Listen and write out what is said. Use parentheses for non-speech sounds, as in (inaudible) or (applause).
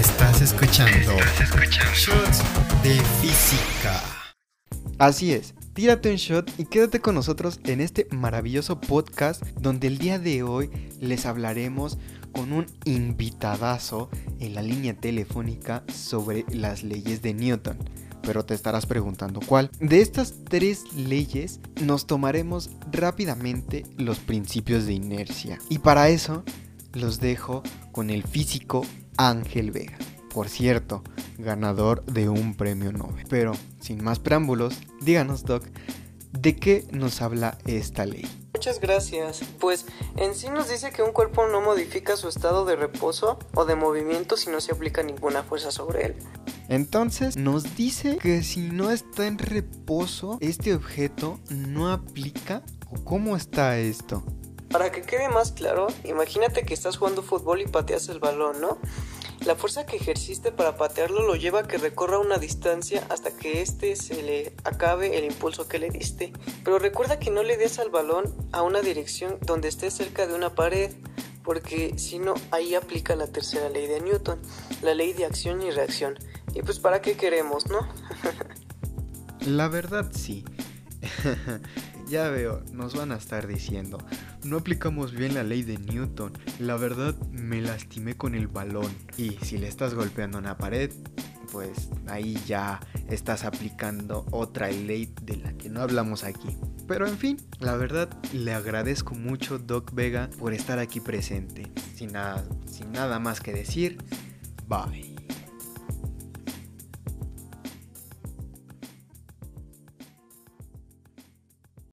Estás escuchando, Shots de Física. Así es, tírate un shot y quédate con nosotros en este maravilloso podcast donde el día de hoy les hablaremos con un invitadazo en la línea telefónica sobre las leyes de Newton. Pero te estarás preguntando cuál. De estas tres leyes nos tomaremos rápidamente los principios de inercia. Y para eso los dejo con el físico Ángel Vega. Por cierto, ganador de un premio Nobel. Pero, sin más preámbulos, díganos, Doc, ¿de qué nos habla esta ley? Muchas gracias. Pues en sí nos dice que un cuerpo no modifica su estado de reposo o de movimiento si no se aplica ninguna fuerza sobre él. Entonces nos dice que si no está en reposo, este objeto no aplica. ¿O cómo está esto? Para que quede más claro, imagínate que estás jugando fútbol y pateas el balón, ¿no? La fuerza que ejerciste para patearlo lo lleva a que recorra una distancia hasta que éste se le acabe el impulso que le diste. Pero recuerda que no le des al balón a una dirección donde esté cerca de una pared, porque si no, ahí aplica la tercera ley de Newton, la ley de acción y reacción. Y pues para qué queremos, ¿no? (laughs) la verdad sí. (laughs) ya veo, nos van a estar diciendo, no aplicamos bien la ley de Newton. La verdad, me lastimé con el balón. Y si le estás golpeando una pared, pues ahí ya estás aplicando otra ley de la que no hablamos aquí. Pero en fin, la verdad le agradezco mucho Doc Vega por estar aquí presente. Sin nada, sin nada más que decir, bye.